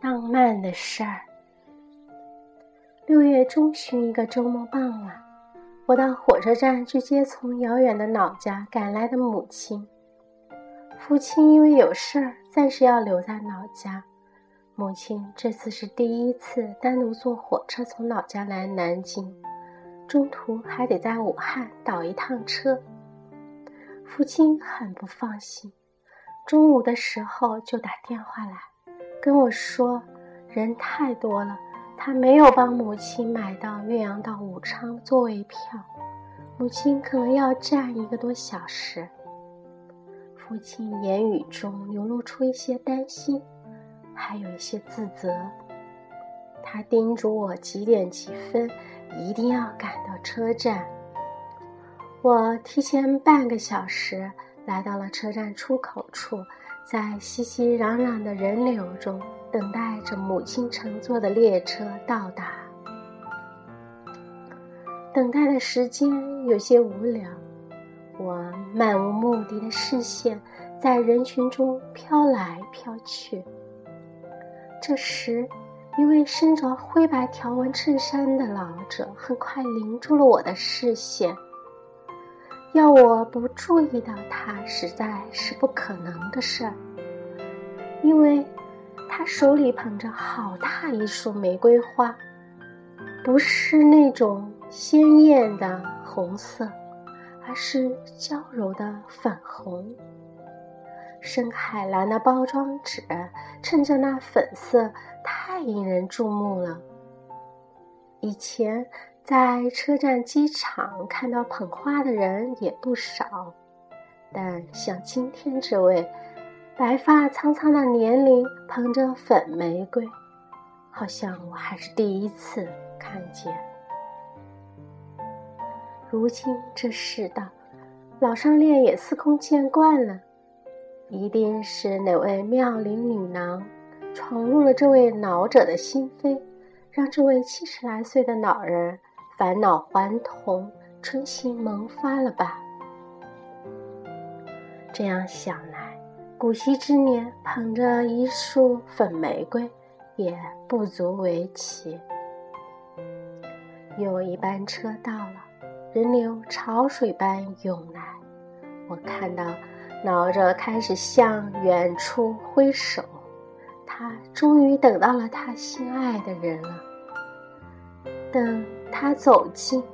浪漫的事儿。六月中旬一个周末傍晚，我到火车站去接从遥远的老家赶来的母亲。父亲因为有事儿，暂时要留在老家。母亲这次是第一次单独坐火车从老家来南京，中途还得在武汉倒一趟车。父亲很不放心，中午的时候就打电话来，跟我说人太多了，他没有帮母亲买到岳阳到武昌的座位票，母亲可能要站一个多小时。父亲言语中流露出一些担心，还有一些自责。他叮嘱我几点几分一定要赶到车站。我提前半个小时来到了车站出口处，在熙熙攘攘的人流中等待着母亲乘坐的列车到达。等待的时间有些无聊，我漫无目的的视线在人群中飘来飘去。这时，一位身着灰白条纹衬衫的老者很快领住了我的视线。要我不注意到他，实在是不可能的事儿，因为他手里捧着好大一束玫瑰花，不是那种鲜艳的红色，而是娇柔的粉红。深海蓝的包装纸衬着那粉色，太引人注目了。以前。在车站、机场看到捧花的人也不少，但像今天这位白发苍苍的年龄捧着粉玫瑰，好像我还是第一次看见。如今这世道，老上恋也司空见惯了，一定是哪位妙龄女郎闯入了这位老者的心扉，让这位七十来岁的老人。返老还童，春心萌发了吧？这样想来，古稀之年捧着一束粉玫瑰，也不足为奇。有一班车到了，人流潮水般涌来，我看到老者开始向远处挥手，他终于等到了他心爱的人了。等。他走近，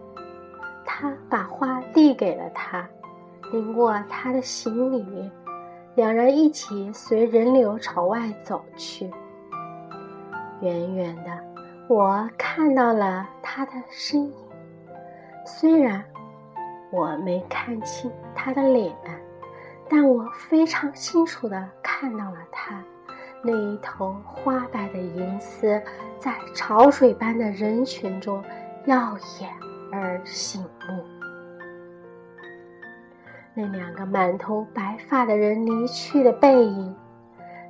他把花递给了他，领过他的行李，两人一起随人流朝外走去。远远的，我看到了他的身影，虽然我没看清他的脸，但我非常清楚的看到了他那一头花白的银丝，在潮水般的人群中。耀眼而醒目。那两个满头白发的人离去的背影，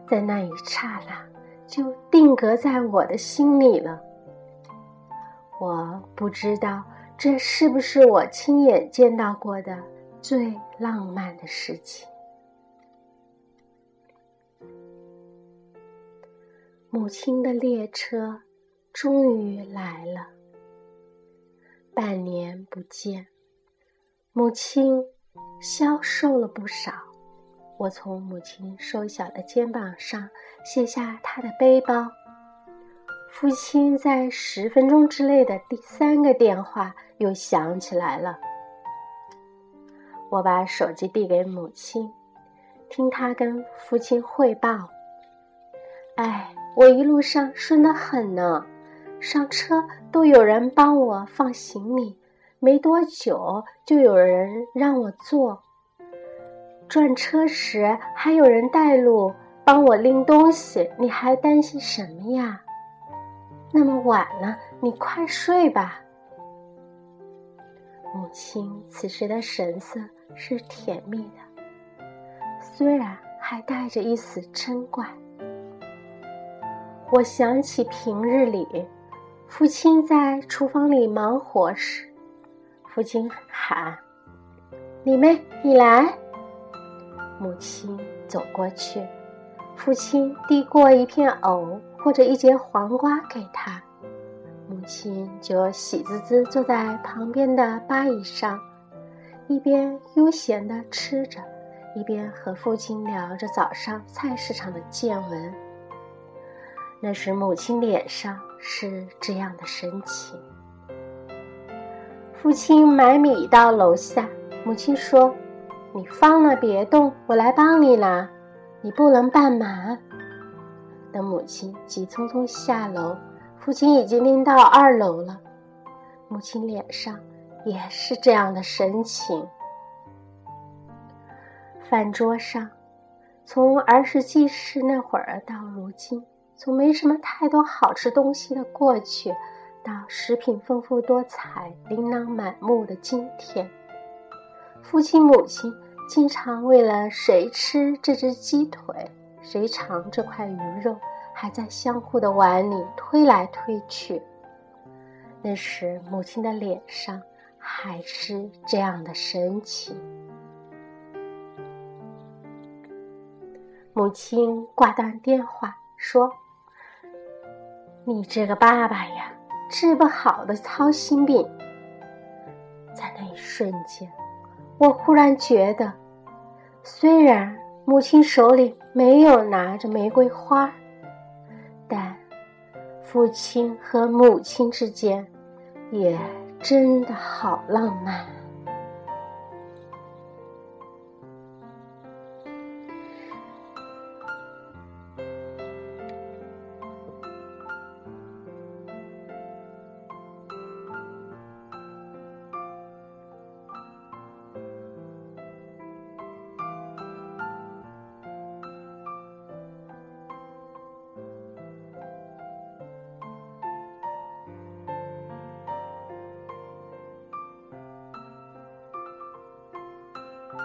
在那一刹那就定格在我的心里了。我不知道这是不是我亲眼见到过的最浪漫的事情。母亲的列车终于来了。半年不见，母亲消瘦了不少。我从母亲瘦小的肩膀上卸下她的背包。父亲在十分钟之内的第三个电话又响起来了。我把手机递给母亲，听她跟父亲汇报。哎，我一路上顺得很呢。上车都有人帮我放行李，没多久就有人让我坐。转车时还有人带路，帮我拎东西。你还担心什么呀？那么晚了，你快睡吧。母亲此时的神色是甜蜜的，虽然还带着一丝嗔怪。我想起平日里。父亲在厨房里忙活时，父亲喊：“李妹，你来。”母亲走过去，父亲递过一片藕或者一节黄瓜给他，母亲就喜滋滋坐在旁边的八椅上，一边悠闲地吃着，一边和父亲聊着早上菜市场的见闻。那时母亲脸上是这样的神情。父亲买米到楼下，母亲说：“你放了别动，我来帮你拿。你不能半忙。”等母亲急匆匆下楼，父亲已经拎到二楼了。母亲脸上也是这样的神情。饭桌上，从儿时记事那会儿到如今，从没什么太多好吃东西的过去。到食品丰富多彩、琳琅满目的今天，父亲母亲经常为了谁吃这只鸡腿，谁尝这块鱼肉，还在相互的碗里推来推去。那时母亲的脸上还是这样的神情。母亲挂断电话说：“你这个爸爸呀！”治不好的操心病，在那一瞬间，我忽然觉得，虽然母亲手里没有拿着玫瑰花，但父亲和母亲之间也真的好浪漫。